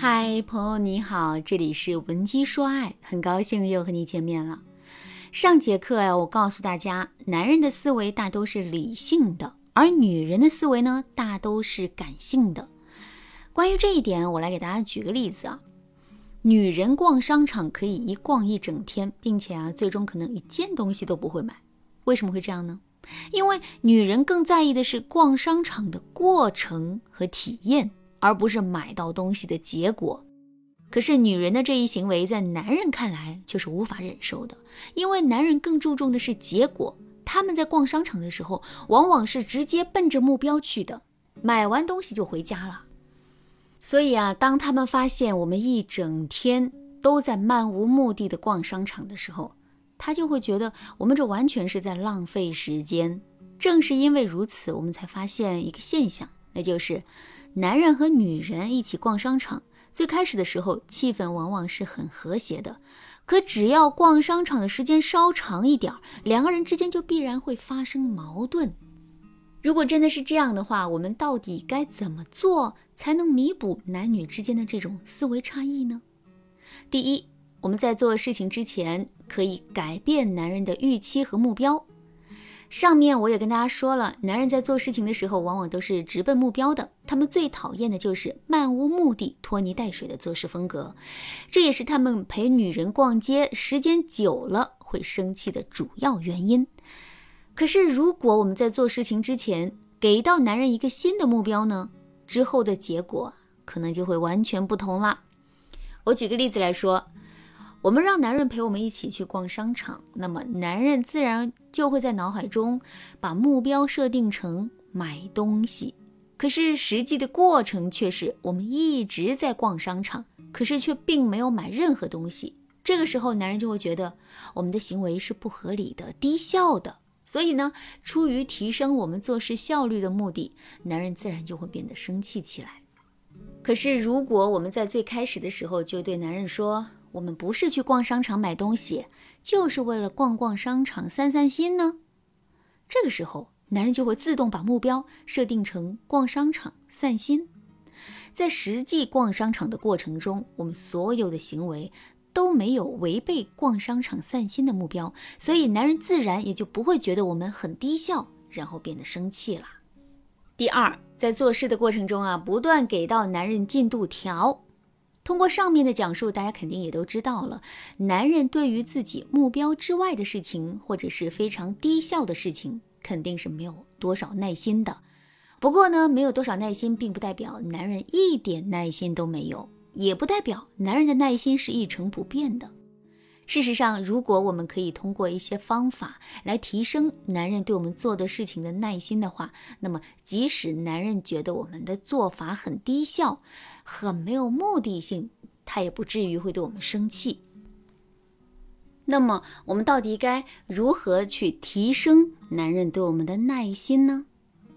嗨，朋友你好，这里是文姬说爱，很高兴又和你见面了。上节课呀，我告诉大家，男人的思维大都是理性的，而女人的思维呢，大都是感性的。关于这一点，我来给大家举个例子啊。女人逛商场可以一逛一整天，并且啊，最终可能一件东西都不会买。为什么会这样呢？因为女人更在意的是逛商场的过程和体验。而不是买到东西的结果。可是女人的这一行为在男人看来却是无法忍受的，因为男人更注重的是结果。他们在逛商场的时候，往往是直接奔着目标去的，买完东西就回家了。所以啊，当他们发现我们一整天都在漫无目的的逛商场的时候，他就会觉得我们这完全是在浪费时间。正是因为如此，我们才发现一个现象，那就是。男人和女人一起逛商场，最开始的时候气氛往往是很和谐的。可只要逛商场的时间稍长一点，两个人之间就必然会发生矛盾。如果真的是这样的话，我们到底该怎么做才能弥补男女之间的这种思维差异呢？第一，我们在做事情之前可以改变男人的预期和目标。上面我也跟大家说了，男人在做事情的时候，往往都是直奔目标的。他们最讨厌的就是漫无目的、拖泥带水的做事风格，这也是他们陪女人逛街时间久了会生气的主要原因。可是，如果我们在做事情之前给到男人一个新的目标呢？之后的结果可能就会完全不同了。我举个例子来说。我们让男人陪我们一起去逛商场，那么男人自然就会在脑海中把目标设定成买东西。可是实际的过程却是我们一直在逛商场，可是却并没有买任何东西。这个时候，男人就会觉得我们的行为是不合理的、低效的。所以呢，出于提升我们做事效率的目的，男人自然就会变得生气起来。可是如果我们在最开始的时候就对男人说，我们不是去逛商场买东西，就是为了逛逛商场散散心呢。这个时候，男人就会自动把目标设定成逛商场散心。在实际逛商场的过程中，我们所有的行为都没有违背逛商场散心的目标，所以男人自然也就不会觉得我们很低效，然后变得生气了。第二，在做事的过程中啊，不断给到男人进度条。通过上面的讲述，大家肯定也都知道了，男人对于自己目标之外的事情，或者是非常低效的事情，肯定是没有多少耐心的。不过呢，没有多少耐心，并不代表男人一点耐心都没有，也不代表男人的耐心是一成不变的。事实上，如果我们可以通过一些方法来提升男人对我们做的事情的耐心的话，那么即使男人觉得我们的做法很低效，很没有目的性，他也不至于会对我们生气。那么，我们到底该如何去提升男人对我们的耐心呢？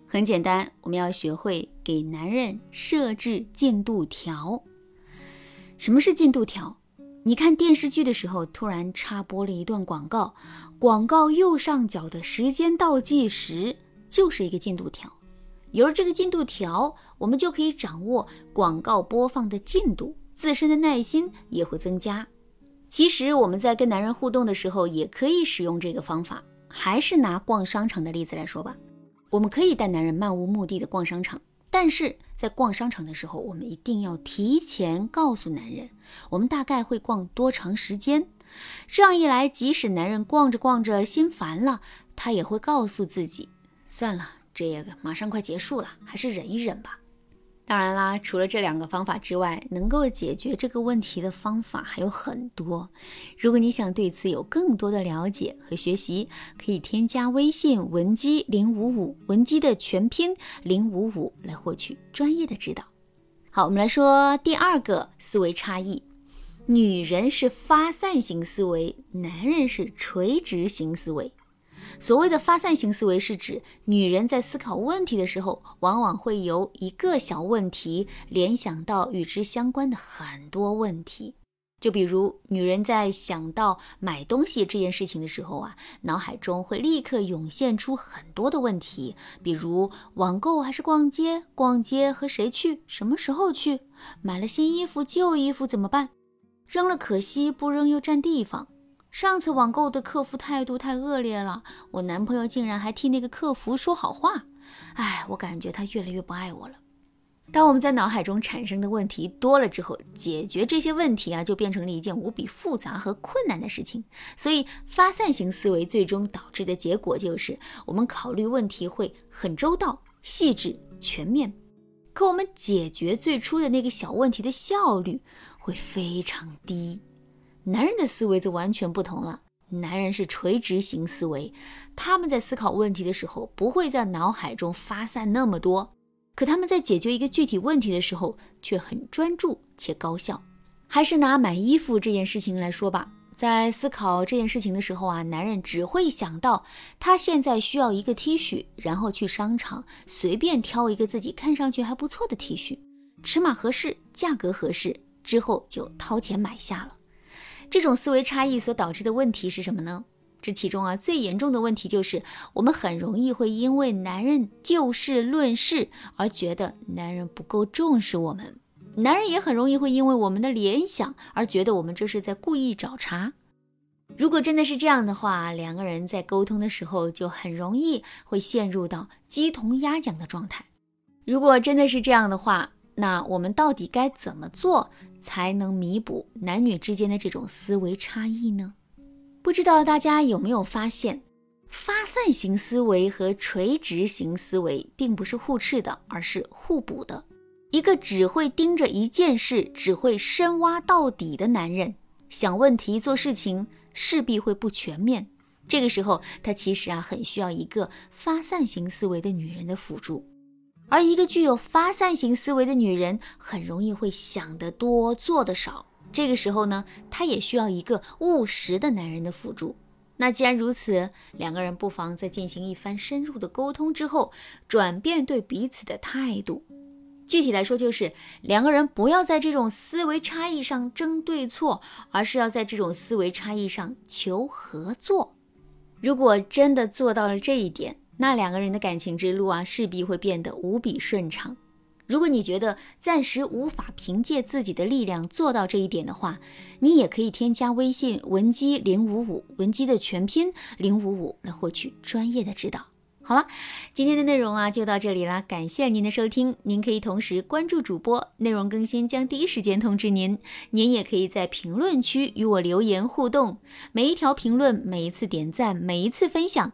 很简单，我们要学会给男人设置进度条。什么是进度条？你看电视剧的时候，突然插播了一段广告，广告右上角的时间倒计时就是一个进度条。有了这个进度条，我们就可以掌握广告播放的进度，自身的耐心也会增加。其实我们在跟男人互动的时候，也可以使用这个方法。还是拿逛商场的例子来说吧，我们可以带男人漫无目的的逛商场，但是在逛商场的时候，我们一定要提前告诉男人，我们大概会逛多长时间。这样一来，即使男人逛着逛着心烦了，他也会告诉自己，算了。这个马上快结束了，还是忍一忍吧。当然啦，除了这两个方法之外，能够解决这个问题的方法还有很多。如果你想对此有更多的了解和学习，可以添加微信文姬零五五，文姬的全拼零五五来获取专业的指导。好，我们来说第二个思维差异：女人是发散型思维，男人是垂直型思维。所谓的发散型思维是指女人在思考问题的时候，往往会由一个小问题联想到与之相关的很多问题。就比如女人在想到买东西这件事情的时候啊，脑海中会立刻涌现出很多的问题，比如网购还是逛街？逛街和谁去？什么时候去？买了新衣服，旧衣服怎么办？扔了可惜，不扔又占地方。上次网购的客服态度太恶劣了，我男朋友竟然还替那个客服说好话。哎，我感觉他越来越不爱我了。当我们在脑海中产生的问题多了之后，解决这些问题啊，就变成了一件无比复杂和困难的事情。所以，发散型思维最终导致的结果就是，我们考虑问题会很周到、细致、全面，可我们解决最初的那个小问题的效率会非常低。男人的思维则完全不同了，男人是垂直型思维，他们在思考问题的时候，不会在脑海中发散那么多。可他们在解决一个具体问题的时候却很专注且高效。还是拿买衣服这件事情来说吧，在思考这件事情的时候啊，男人只会想到他现在需要一个 T 恤，然后去商场随便挑一个自己看上去还不错的 T 恤，尺码合适，价格合适，之后就掏钱买下了。这种思维差异所导致的问题是什么呢？这其中啊，最严重的问题就是，我们很容易会因为男人就事论事而觉得男人不够重视我们；男人也很容易会因为我们的联想而觉得我们这是在故意找茬。如果真的是这样的话，两个人在沟通的时候就很容易会陷入到鸡同鸭讲的状态。如果真的是这样的话，那我们到底该怎么做才能弥补男女之间的这种思维差异呢？不知道大家有没有发现，发散型思维和垂直型思维并不是互斥的，而是互补的。一个只会盯着一件事、只会深挖到底的男人，想问题、做事情势必会不全面。这个时候，他其实啊很需要一个发散型思维的女人的辅助。而一个具有发散型思维的女人，很容易会想得多、做得少。这个时候呢，她也需要一个务实的男人的辅助。那既然如此，两个人不妨在进行一番深入的沟通之后，转变对彼此的态度。具体来说，就是两个人不要在这种思维差异上争对错，而是要在这种思维差异上求合作。如果真的做到了这一点，那两个人的感情之路啊，势必会变得无比顺畅。如果你觉得暂时无法凭借自己的力量做到这一点的话，你也可以添加微信文姬零五五，文姬的全拼零五五，来获取专业的指导。好了，今天的内容啊就到这里啦，感谢您的收听。您可以同时关注主播，内容更新将第一时间通知您。您也可以在评论区与我留言互动，每一条评论、每一次点赞、每一次分享。